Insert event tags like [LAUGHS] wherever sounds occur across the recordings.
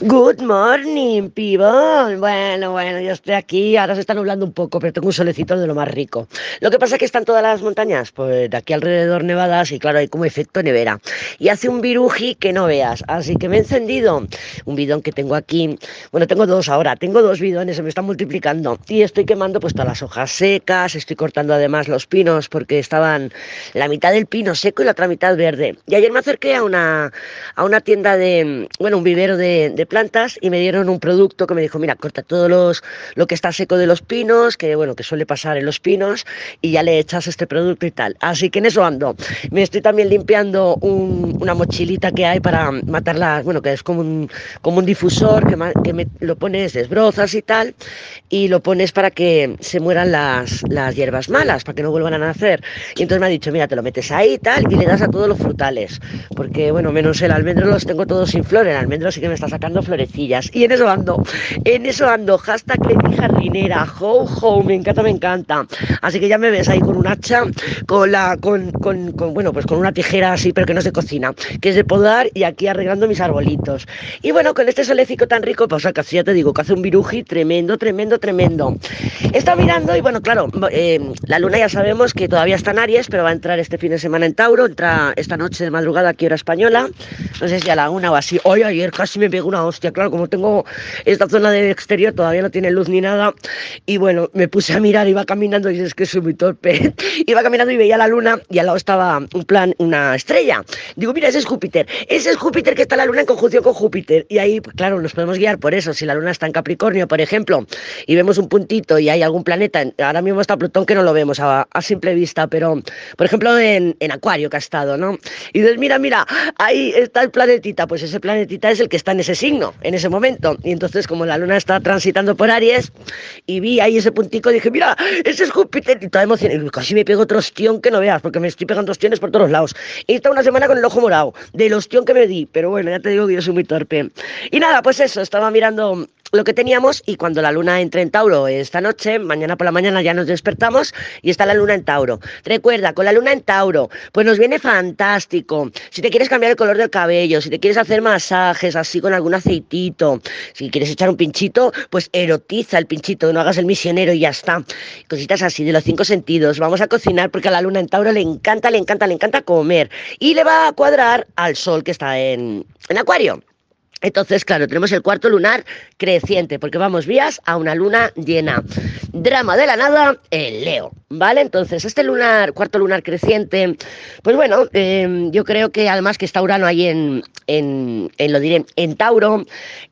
Good morning, pibón. Bueno, bueno, yo estoy aquí. Ahora se está nublando un poco, pero tengo un solecito de lo más rico. Lo que pasa es que están todas las montañas, pues de aquí alrededor nevadas y claro, hay como efecto nevera. Y hace un viruji que no veas. Así que me he encendido un bidón que tengo aquí. Bueno, tengo dos ahora. Tengo dos bidones, se me están multiplicando. Y estoy quemando pues todas las hojas secas. Estoy cortando además los pinos porque estaban la mitad del pino seco y la otra mitad verde. Y ayer me acerqué a una, a una tienda de, bueno, un vivero de, de plantas y me dieron un producto que me dijo, mira, corta todo los, lo que está seco de los pinos, que bueno, que suele pasar en los pinos, y ya le echas este producto y tal. Así que en eso ando. Me estoy también limpiando una mochilita que hay para matarlas, bueno, que es como un, como un difusor que, lo pones, desbrozas y tal, y lo pones para que se mueran las, las hierbas malas, para que no vuelvan a nacer. Y entonces me ha dicho, mira, te lo metes ahí y tal, y le das a todos los frutales, porque bueno, menos el almendro los tengo todos sin flor, el almendro sí que me está sacando florecillas. Y en eso ando, en eso ando, hashtag Leti Jardinera, ho, ho, me encanta, me encanta. Así que ya me ves ahí con un hacha, con la, con, con, bueno, pues con una tijera así, pero que no se cocina, que es de podar y aquí arreglando mis arbolitos. Y bueno, con este solecito tan rico, pues casi ya te digo, que hace un viruji tremendo, tremendo, tremendo. Estado mirando y bueno, claro, eh, la luna ya sabemos que todavía está en Aries, pero va a entrar este fin de semana en Tauro, entra esta noche de madrugada aquí hora española, no sé si a la una o así. Hoy ayer casi me pegó una hostia, claro, como tengo esta zona de exterior, todavía no tiene luz ni nada. Y bueno, me puse a mirar, iba caminando, y es que soy muy torpe. [LAUGHS] iba caminando y veía la luna y al lado estaba un plan, una estrella. Digo, mira, ese es Júpiter. Ese es Júpiter que está la luna en conjunción con Júpiter. Y ahí, pues, claro, nos podemos guiar por eso. Si la luna está en Capricornio, por ejemplo, y vemos un puntito y hay algún planeta, ahora mismo está Plutón que no lo vemos a, simple vista, pero por ejemplo en, en Acuario que ha estado, ¿no? Y dices, mira, mira, ahí está el planetita, pues ese planetita es el que está en ese signo en ese momento. Y entonces, como la luna está transitando por Aries, y vi ahí ese puntico, dije, mira, ese es Júpiter. Y toda emoción, y casi me pego otro ostión que no veas, porque me estoy pegando ostiones por todos lados. Y está una semana con el ojo morado, del ostión que me di. Pero bueno, ya te digo que yo soy muy torpe. Y nada, pues eso, estaba mirando lo que teníamos y cuando la luna entre en Tauro esta noche, mañana por la mañana ya nos despertamos y está la luna en Tauro. Recuerda, con la luna en Tauro, pues nos viene fantástico. Si te quieres cambiar el color del cabello, si te quieres hacer masajes así con algún aceitito, si quieres echar un pinchito, pues erotiza el pinchito, no hagas el misionero y ya está. Cositas así de los cinco sentidos. Vamos a cocinar porque a la luna en Tauro le encanta, le encanta, le encanta comer y le va a cuadrar al sol que está en, en Acuario. Entonces, claro, tenemos el cuarto lunar creciente, porque vamos vías a una luna llena. Drama de la nada, el Leo, ¿vale? Entonces, este lunar, cuarto lunar creciente, pues bueno, em, yo creo que además que está Urano ahí en, en, lo diré, en Tauro,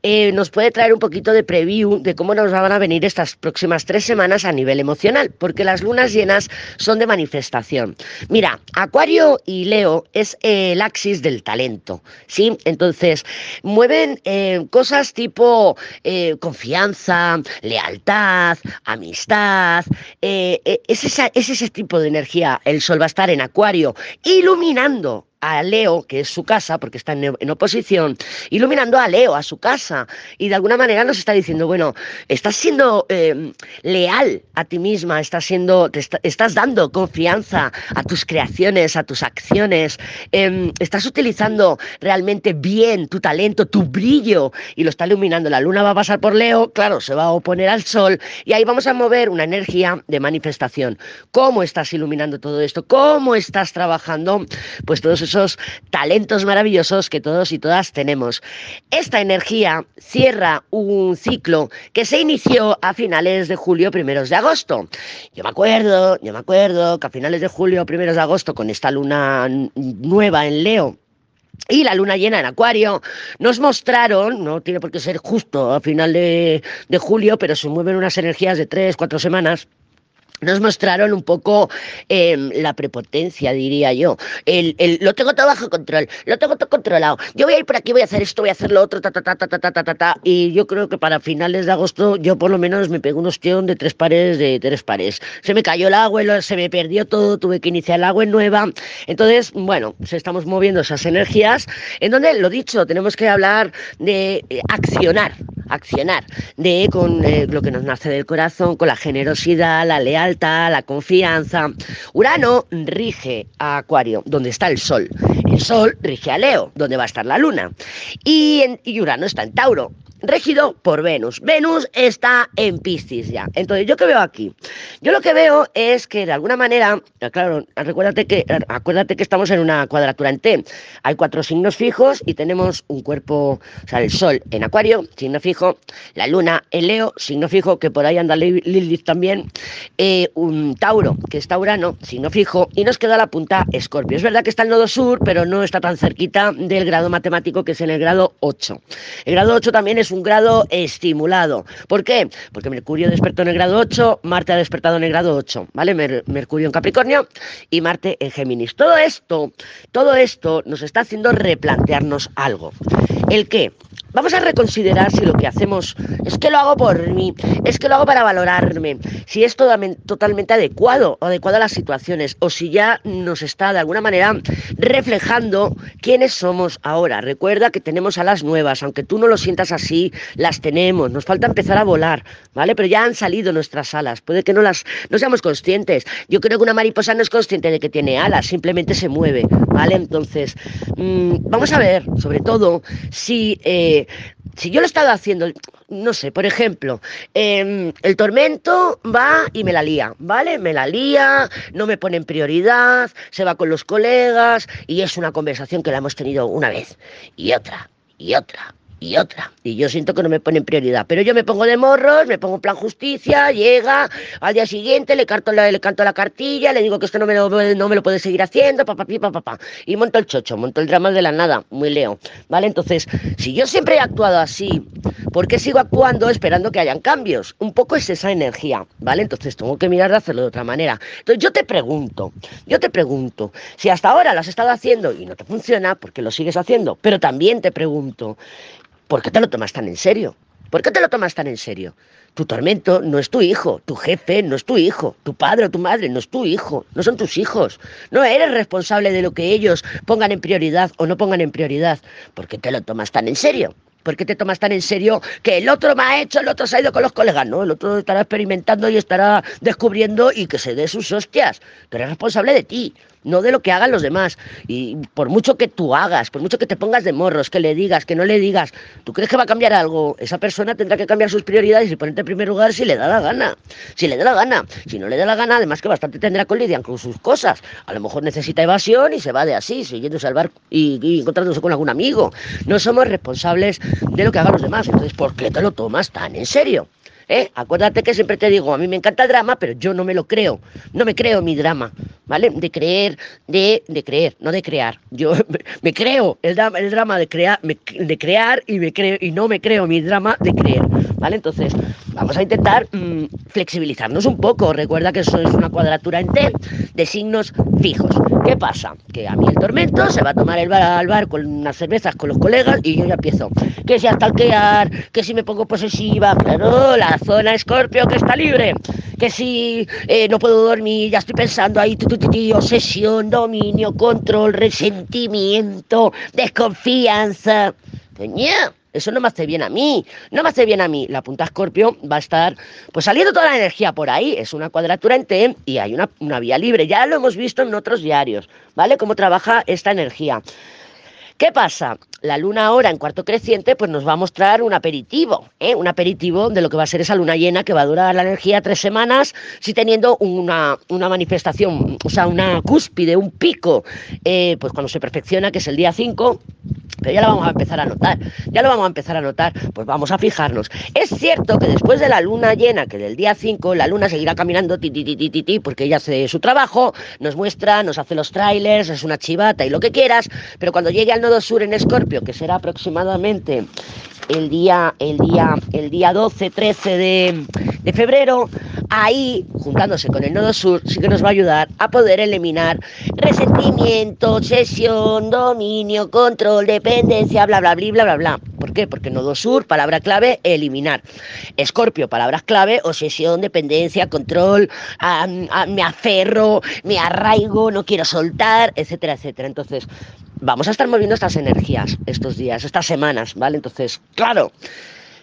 eh, nos puede traer un poquito de preview de cómo nos van a venir estas próximas tres semanas a nivel emocional, porque las lunas llenas son de manifestación. Mira, Acuario y Leo es el axis del talento, ¿sí? Entonces, mueve eh, cosas tipo eh, confianza, lealtad, amistad. Eh, es, es ese tipo de energía. El sol va a estar en Acuario, iluminando a Leo, que es su casa, porque está en, oposición, iluminando a Leo, a su casa, y de alguna manera nos está diciendo, bueno, estás siendo em, leal a ti misma, estás siendo, te estás dando confianza a tus creaciones, a tus acciones, em, estás utilizando realmente bien tu talento, tu brillo, y lo está iluminando. La luna va a pasar por Leo, claro, se va a oponer al sol, y ahí vamos a mover una energía de manifestación. ¿Cómo estás iluminando todo esto? ¿Cómo estás trabajando? Pues todos esos talentos maravillosos que todos y todas tenemos. Esta energía cierra un ciclo que se inició a finales de julio, primeros de agosto. Yo me acuerdo, yo me acuerdo que a finales de julio, primeros de agosto, con esta luna nueva en Leo, y la luna llena en Acuario nos mostraron, no tiene por qué ser justo a final de, de julio, pero se mueven unas energías de tres, cuatro semanas nos mostraron un poco em, la prepotencia, diría yo. El, el, lo tengo todo bajo control, lo tengo todo controlado. Yo voy a ir por aquí, voy a hacer esto, voy a hacer lo otro, ta, ta, ta, ta, ta, ta, ta, ta. Y yo creo que para finales de agosto yo por lo menos me pego un ostión de tres pares de tres pares. Se me cayó el agua, se me perdió todo, tuve que iniciar el agua nueva. Entonces, bueno, pues estamos moviendo esas energías en donde, lo dicho, tenemos que hablar de eh, accionar, accionar, de con eh, lo que nos nace del corazón, con la generosidad, la lealtad, la confianza. Urano rige a Acuario, donde está el Sol. el Sol rige a Leo, donde va a estar la Luna. Y, en, y Urano está en Tauro, regido por Venus. Venus está en Piscis ya. Entonces, ¿yo qué veo aquí? Yo lo que veo es que de alguna manera, claro, acuérdate que, acuérdate que estamos en una cuadratura en T. Hay cuatro signos fijos y tenemos un cuerpo, o sea, el Sol en Acuario, signo fijo, la Luna en Leo, signo fijo, que por ahí anda Lilith también, eh, un Tauro, que es Taurano, signo fijo, y nos queda la punta Escorpio. Es verdad que está el nodo sur, pero no está tan cerquita del grado matemático que es en el grado 8. El grado 8 también es un grado estimulado. ¿Por qué? Porque Mercurio despertó en el grado 8, Marte ha despertado en el grado 8, ¿vale? Mercurio en Capricornio y Marte en Géminis. Todo esto, todo esto nos está haciendo replantearnos algo. ¿El qué? Vamos a reconsiderar si lo que hacemos es que lo hago por mí, es que lo hago para valorarme, si es totalmente adecuado adecuado a las situaciones, o si ya nos está de alguna manera reflejando quiénes somos ahora. Recuerda que tenemos alas nuevas, aunque tú no lo sientas así, las tenemos. Nos falta empezar a volar, ¿vale? Pero ya han salido nuestras alas. Puede que no las no seamos conscientes. Yo creo que una mariposa no es consciente de que tiene alas, simplemente se mueve, ¿vale? Entonces, mmm, vamos a ver, sobre todo, si eh, si yo lo he estado haciendo, no sé, por ejemplo, eh, el tormento va y me la lía, ¿vale? Me la lía, no me pone en prioridad, se va con los colegas y es una conversación que la hemos tenido una vez y otra y otra y otra. Y yo siento que no me ponen prioridad. Pero yo me pongo de morros, me pongo plan justicia, llega, al día siguiente le, canto la, le canto la cartilla, le digo que esto no me lo, no me lo puede seguir haciendo, papá, papá, papá. Y monto el chocho, monto el drama de la nada, muy leo. ¿Vale? Entonces, si yo siempre he actuado así, ¿por qué sigo actuando esperando que hayan cambios? Un poco es esa energía, ¿vale? Entonces tengo que mirar de hacerlo de otra manera. Entonces yo te pregunto, yo te pregunto, si hasta ahora lo has estado haciendo y no te funciona, porque lo sigues haciendo, pero también te pregunto, ¿Por qué te lo tomas tan en serio? ¿Por qué te lo tomas tan en serio? Tu tormento no es tu hijo, tu jefe no es tu hijo, tu padre o tu madre no es tu hijo, no son tus hijos. No eres responsable de lo que ellos pongan en prioridad o no pongan en prioridad. ¿Por qué te lo tomas tan en serio? ¿Por qué te tomas tan en serio que el otro me ha hecho, el otro se ha ido con los colegas? No, el otro estará experimentando y estará descubriendo y que se dé sus hostias. Pero eres responsable de ti no de lo que hagan los demás. Y por mucho que tú hagas, por mucho que te pongas de morros, que le digas, que no le digas, ¿tú crees que va a cambiar algo? Esa persona tendrá que cambiar sus prioridades y ponerte en primer lugar si le da la gana. Si le da la gana. Si no le da la gana, además que bastante tendrá con Lidian con sus cosas. A lo mejor necesita evasión y se va de así, siguiéndose al bar y, y encontrándose con algún amigo. No somos responsables de lo que hagan los demás. Entonces, ¿por qué te lo tomas tan en serio? ¿Eh? Acuérdate que siempre te digo, a mí me encanta el drama, pero yo no me lo creo. No me creo mi drama, ¿vale? De creer, de, de creer, no de crear. Yo [LAUGHS] me, creo el drama, el drama de, crear, de crear y, me creo, y no me creo mi drama de creer, ¿vale? Entonces, vamos a intentar mmm, flexibilizarnos un poco. Recuerda que eso es una cuadratura en T de signos fijos. ¿Qué pasa? Que a mí el tormento se va a tomar el bar al bar con unas cervezas con los colegas y yo ya empiezo. Que si hasta que si me pongo posesiva, claro, la zona Escorpio que está libre, que si eh, no puedo dormir, ya estoy pensando ahí, tu, tu, tu, obsesión, dominio, control, resentimiento, desconfianza. Coño, eso no me hace bien a mí, no me hace bien a mí. La punta Escorpio va a estar pues saliendo toda la energía por ahí, es una cuadratura en T y hay una, una vía libre, ya lo hemos visto en otros diarios, ¿vale? Cómo trabaja esta energía. ¿Qué pasa? La luna ahora en cuarto creciente pues nos va a mostrar un aperitivo, ¿eh? un aperitivo de lo que va a ser esa luna llena que va a durar la energía tres semanas, si teniendo una, una manifestación, o sea, una cúspide, un pico, eh, pues cuando se perfecciona, que es el día 5, pero ya lo vamos a empezar a notar, ya lo vamos a empezar a notar, pues vamos a fijarnos. Es cierto que después de la luna llena, que del día 5, la luna seguirá caminando ti, ti, ti, porque ella hace su trabajo, nos muestra, nos hace los trailers, es una chivata y lo que quieras, pero cuando llegue al nodo sur en Escorpio, que será aproximadamente el día, el día, el día 12, 13 de, de febrero, ahí, juntándose con el nodo sur, sí que nos va a ayudar a poder eliminar resentimiento, obsesión, dominio, control, dependencia, bla, bla, bla, bla, bla, bla. ¿Por qué? Porque nodo sur, palabra clave, eliminar. Escorpio, palabras clave, obsesión, dependencia, control, me aferro, me arraigo, no quiero soltar, etcétera, etcétera. Entonces, vamos a estar moviendo estas energías estos días, estas semanas, ¿vale? Entonces, claro,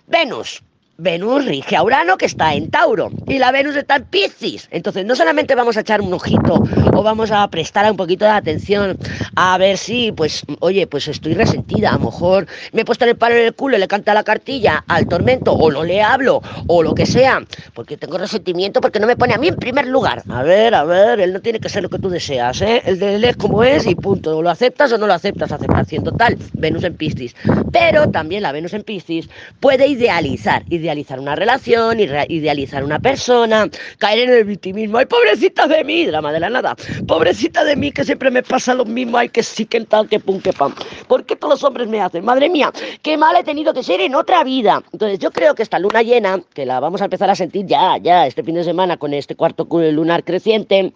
Venus, Venus rige a Urano que está en Tauro y la Venus está en Piscis. Entonces no solamente vamos a echar un ojito o vamos a prestar un poquito de atención a ver si, pues, oye, pues estoy resentida, a lo mejor me he puesto el palo en el culo y le canta la cartilla al tormento o no le hablo o lo que sea, porque tengo resentimiento porque no me pone a mí en primer lugar. A ver, a ver, él no tiene que ser lo que tú deseas, ¿eh? El de él es como es y punto. ¿Lo aceptas o no lo aceptas? Aceptación total, Venus en Piscis. Pero también la Venus en Piscis puede idealizar, idealizar una relación, idealizar una persona, caer en el victimismo. ¡Ay, pobrecita de mí! Drama de la nada. Pobrecita de mí, que siempre me pasa lo mismo. ¡Ay, que sí, que tal, que pum, que pam! ¿Por qué todos los hombres me hacen? Madre mía, qué mal he tenido que ser en otra vida. Entonces, yo creo que esta luna llena, que la vamos a empezar a sentir ya, ya, este fin de semana con este cuarto lunar creciente,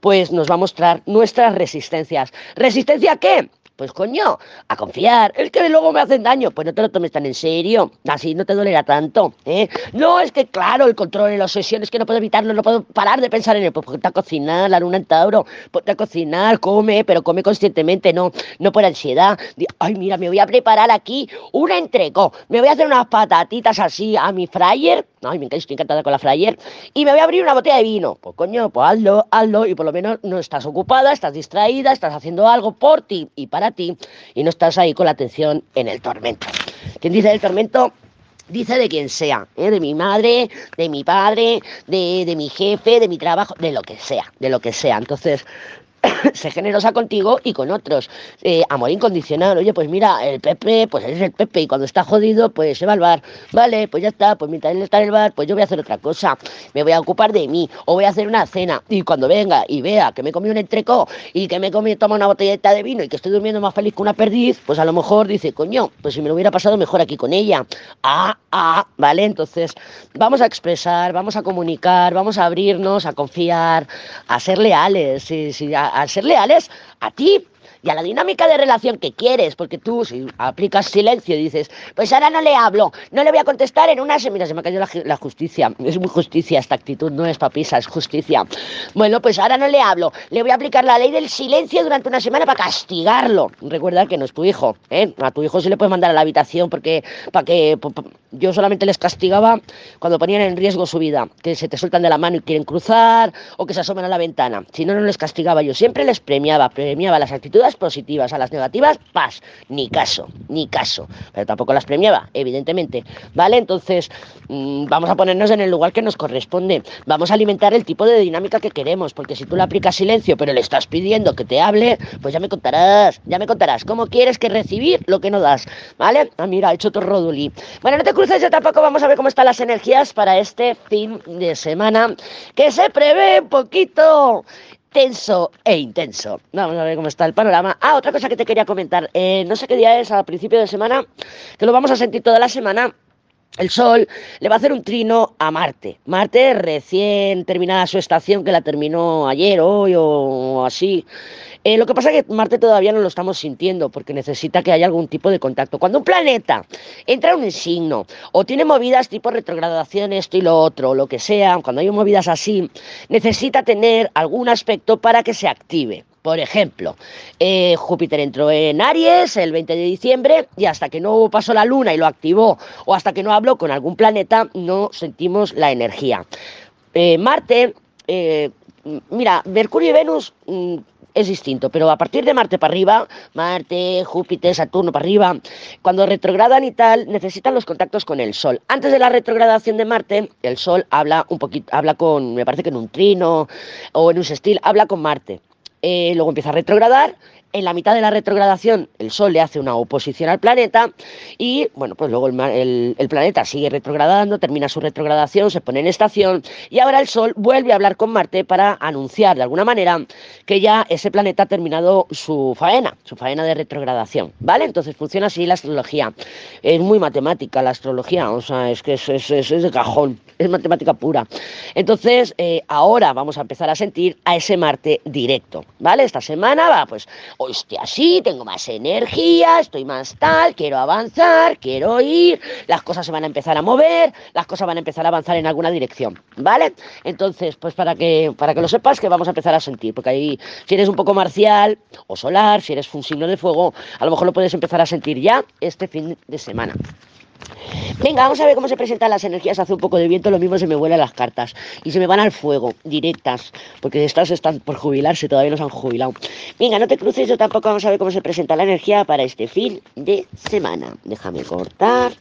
pues nos va a mostrar nuestras resistencias. ¿Resistencia qué? Pues coño, a confiar. Es que luego me hacen daño. Pues no te lo tomes tan en serio. Así no te dolerá tanto. ¿eh? No, es que claro, el control la obsesión es que no puedo evitarlo, no puedo parar de pensar en él. Pues ponte a cocinar, la luna en Tauro. Ponte a cocinar, come, pero come conscientemente, no, no por ansiedad. Ay, mira, me voy a preparar aquí una entreco. Me voy a hacer unas patatitas así a mi fryer. Ay, me estoy encantada con la fryer. Y me voy a abrir una botella de vino. Pues coño, pues hazlo, hazlo. Y por lo menos no estás ocupada, estás distraída, estás haciendo algo por ti y para ti y no estás ahí con la atención en el tormento. ¿Quién dice el tormento? Dice de quien sea, ¿eh? de mi madre, de mi padre, de, de mi jefe, de mi trabajo, de lo que sea, de lo que sea. Entonces, [COUGHS] sé generosa contigo y con otros. Eh, amor incondicional. Oye, pues mira, el Pepe, pues es el Pepe y cuando está jodido, pues se va al bar. Vale, pues ya está, pues mientras él está en el bar, pues yo voy a hacer otra cosa. Me voy a ocupar de mí o voy a hacer una cena. Y cuando venga y vea que me comí un entrecó y que me comí, toma una botellita de vino y que estoy durmiendo más feliz que una perdiz, pues a lo mejor dice, coño, pues si me lo hubiera pasado mejor aquí con ella. Ah, ah, ¿vale? Entonces, vamos a expresar, vamos a comunicar, vamos a abrirnos, a confiar, a ser leales. Sí, a ser leales a ti y a la dinámica de relación que quieres, porque tú si aplicas silencio dices, pues ahora no le hablo, no le voy a contestar en una semana, se me cayó la, la, justicia, es muy justicia esta actitud, no es papisa, es justicia. Bueno, pues ahora no le hablo, le voy a aplicar la ley del silencio durante una semana para castigarlo. Recuerda que no es tu hijo, ¿eh? A tu hijo sí le puedes mandar a la habitación porque para que yo solamente les castigaba cuando ponían en riesgo su vida, que se te sueltan de la mano y quieren cruzar o que se asoman a la ventana. Si no, no les castigaba yo, siempre les premiaba, premiaba las actitudes positivas, a las negativas, paz, ni caso, ni caso. Pero tampoco las premiaba, evidentemente. ¿Vale? Entonces, mm, vamos a ponernos en el lugar que nos corresponde. Vamos a alimentar el tipo de dinámica que queremos, porque si tú le aplicas silencio, pero le estás pidiendo que te hable, pues ya me contarás, ya me contarás cómo quieres que recibir lo que no das. ¿Vale? Ah, mira, he hecho otro roduli. Bueno, no te cruces ya tampoco, vamos a ver cómo están las energías para este fin de semana, que se prevé un poquito tenso e intenso. Vamos a ver cómo está el panorama. Ah, otra cosa que te quería comentar. Eh, no sé qué día es, a principio de semana, que lo vamos a sentir toda la semana. El Sol le va a hacer un trino a Marte. Marte recién terminada su estación, que la terminó ayer, hoy o así. Eh, lo que pasa es que Marte todavía no lo estamos sintiendo porque necesita que haya algún tipo de contacto. Cuando un planeta entra en un signo o tiene movidas tipo retrogradación, esto y lo otro, lo que sea, cuando hay movidas así, necesita tener algún aspecto para que se active. Por ejemplo, eh, Júpiter entró en Aries el 20 de diciembre y hasta que no pasó la luna y lo activó o hasta que no habló con algún planeta no sentimos la energía. Eh, Marte, mira, Mercurio y Venus mm, es distinto, pero a partir de Marte para arriba, Marte, Júpiter, Saturno para arriba, cuando retrogradan y tal, necesitan los contactos con el Sol. Antes de la retrogradación de Marte, el Sol habla un poquito, habla con, me parece que en un trino o en un sextil, habla con Marte. Eh, luego empieza a retrogradar en la mitad de la retrogradación el Sol le hace una oposición al planeta y bueno, pues luego el, planeta sigue retrogradando, termina su retrogradación, se pone en estación y ahora el Sol vuelve a hablar con Marte para anunciar de alguna manera que ya ese planeta ha terminado su faena, su faena de retrogradación, ¿vale? Entonces funciona así la astrología. Es muy matemática la astrología, o sea, es que es, es, de cajón, es matemática pura. Entonces, eh, ahora vamos a empezar a sentir a ese Marte directo, ¿vale? Esta semana va, pues hoy estoy así, tengo más energía, estoy más tal, quiero avanzar, quiero ir, las cosas se van a empezar a mover, las cosas van a empezar a avanzar en alguna dirección, ¿vale? Entonces, pues para que, para que lo sepas que vamos a empezar a sentir, porque ahí, si eres un poco marcial o solar, si eres un signo de fuego, a lo mejor lo puedes empezar a sentir ya este fin de semana. Venga, vamos a ver cómo se presentan las energías. Hace un poco de viento, lo mismo se me vuelan las cartas. Y se me van al fuego, directas. Porque estas están por jubilarse, todavía no se han jubilado. Venga, no te cruces, yo tampoco vamos a ver cómo se presenta la energía para este fin de semana. Déjame cortar.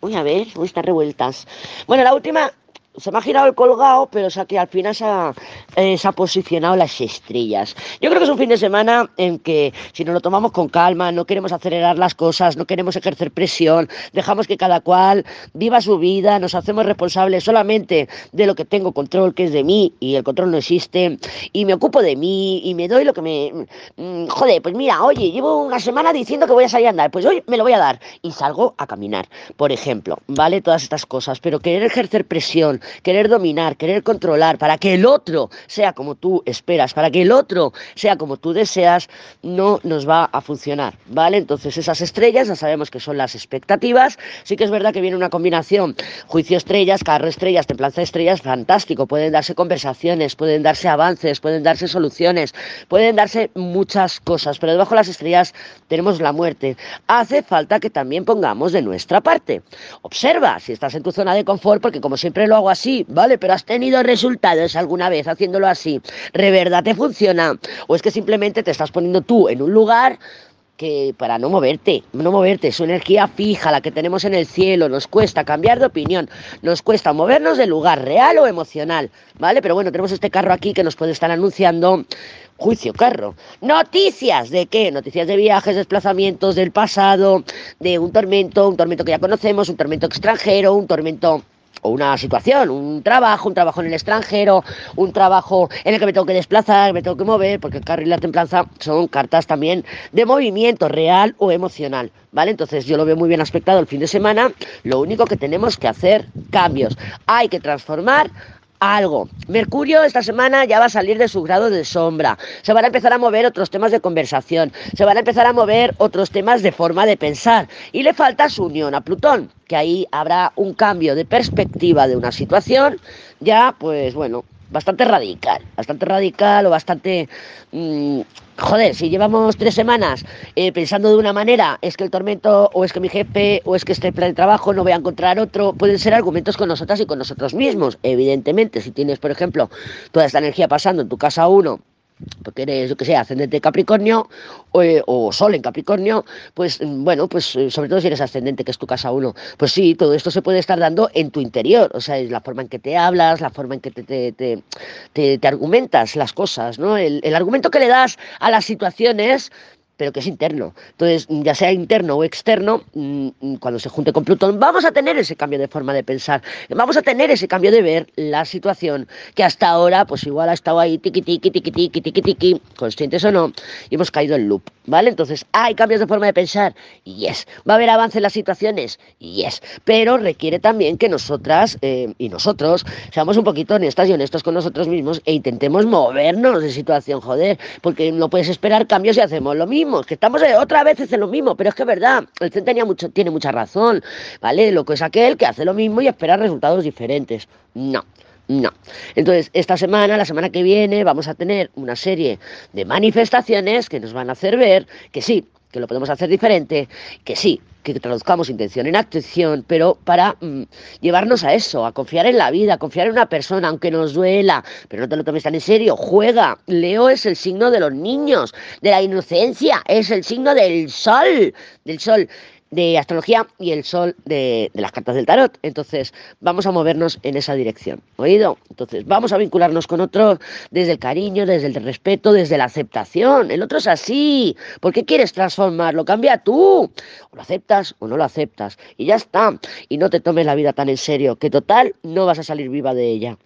Voy a ver, voy a estar revueltas. Bueno, la última se me ha girado el colgado, pero o que al final se ha, eh, se ha, posicionado las estrellas. Yo creo que es un fin de semana en que si nos lo tomamos con calma, no queremos acelerar las cosas, no queremos ejercer presión, dejamos que cada cual viva su vida, nos hacemos responsables solamente de lo que tengo control, que es de mí, y el control no existe, y me ocupo de mí, y me doy lo que me... Mm, joder, pues mira, oye, llevo una semana diciendo que voy a salir a andar, pues hoy me lo voy a dar, y salgo a caminar, por ejemplo, ¿vale? Todas estas cosas, pero querer ejercer presión, querer dominar, querer controlar, para que el otro sea como tú esperas, para que el otro sea como tú deseas, no nos va a funcionar, ¿vale? Entonces esas estrellas ya sabemos que son las expectativas, sí que es verdad que viene una combinación juicio estrellas, carro estrellas, templanza estrellas, fantástico, pueden darse conversaciones, pueden darse avances, pueden darse soluciones, pueden darse muchas cosas, pero debajo de las estrellas tenemos la muerte. Hace falta que también pongamos de nuestra parte. Observa si estás en tu zona de confort, porque como siempre lo hago así, ¿vale? Pero has tenido resultados alguna vez haciéndolo así. ¿De verdad te funciona? ¿O es que simplemente te estás poniendo tú en un lugar que para no moverte, no moverte, su energía fija, la que tenemos en el cielo, nos cuesta cambiar de opinión, nos cuesta movernos de lugar real o emocional, ¿vale? Pero bueno, tenemos este carro aquí que nos puede estar anunciando juicio carro. Noticias de qué? Noticias de viajes, desplazamientos del pasado, de un tormento, un tormento que ya conocemos, un tormento extranjero, un tormento o una situación, un trabajo, un trabajo en el extranjero, un trabajo en el que me tengo que desplazar, me tengo que mover, porque el carro y la templanza son cartas también de movimiento real o emocional, ¿vale? Entonces yo lo veo muy bien aspectado el fin de semana, lo único que tenemos que hacer cambios, hay que transformar algo. Mercurio esta semana ya va a salir de su grado de sombra. Se van a empezar a mover otros temas de conversación. Se van a empezar a mover otros temas de forma de pensar. Y le falta su unión a Plutón, que ahí habrá un cambio de perspectiva de una situación. Ya, pues bueno, bastante radical, bastante radical o bastante... Mmm, joder, si llevamos tres semanas eh, pensando de una manera, es que el tormento, o es que mi jefe, o es que este plan de trabajo no voy a encontrar otro, pueden ser argumentos con nosotras y con nosotros mismos. Evidentemente, si tienes, por ejemplo, toda esta energía pasando en tu casa uno, porque eres, yo que sé, ascendente Capricornio o, eh, o, Sol en Capricornio, pues mm, bueno, pues eh, sobre todo si eres ascendente, que es tu casa uno, pues sí, todo esto se puede estar dando en tu interior, o sea, es la forma en que te hablas, la forma en que te, te, te, te argumentas las cosas, ¿no? El, el argumento que le das a las situaciones pero que es interno. Entonces, ya sea interno o externo, mm, mm, cuando se junte con Plutón, vamos a tener ese cambio de forma de pensar, vamos a tener ese cambio de ver la situación que hasta ahora, pues igual ha estado ahí tiqui tiqui tiqui tiqui tiqui tiqui, conscientes o no, y hemos caído en loop, ¿vale? Entonces, hay cambios de forma de pensar, yes. Va a haber avance en las situaciones, yes. Pero requiere también que nosotras eh, y nosotros seamos un poquito honestas y honestos con nosotros mismos e intentemos movernos de situación, joder, porque no puedes esperar cambios si hacemos lo mismo que estamos otra vez en lo mismo, pero es que es verdad, el CEN tenía mucho, tiene mucha razón, ¿vale? Lo que es aquel que hace lo mismo y espera resultados diferentes. No. No. Entonces, esta semana, la semana que viene, vamos a tener una serie de manifestaciones que nos van a hacer ver que sí, que lo podemos hacer diferente, que sí, que traduzcamos intención en acción, pero para mm, llevarnos a eso, a confiar en la vida, a confiar en una persona, aunque nos duela, pero no te lo tomes tan en serio, juega. Leo es el signo de los niños, de la inocencia, es el signo del sol, del sol de astrología y el sol de, las cartas del tarot. Entonces, vamos a movernos en esa dirección. ¿Oído? Entonces, vamos a vincularnos con otro desde el cariño, desde el respeto, desde la aceptación. El otro es así. ¿Por qué quieres transformarlo? Cambia tú. O lo aceptas o no lo aceptas. Y ya está. Y no te tomes la vida tan en serio, que total no vas a salir viva de ella.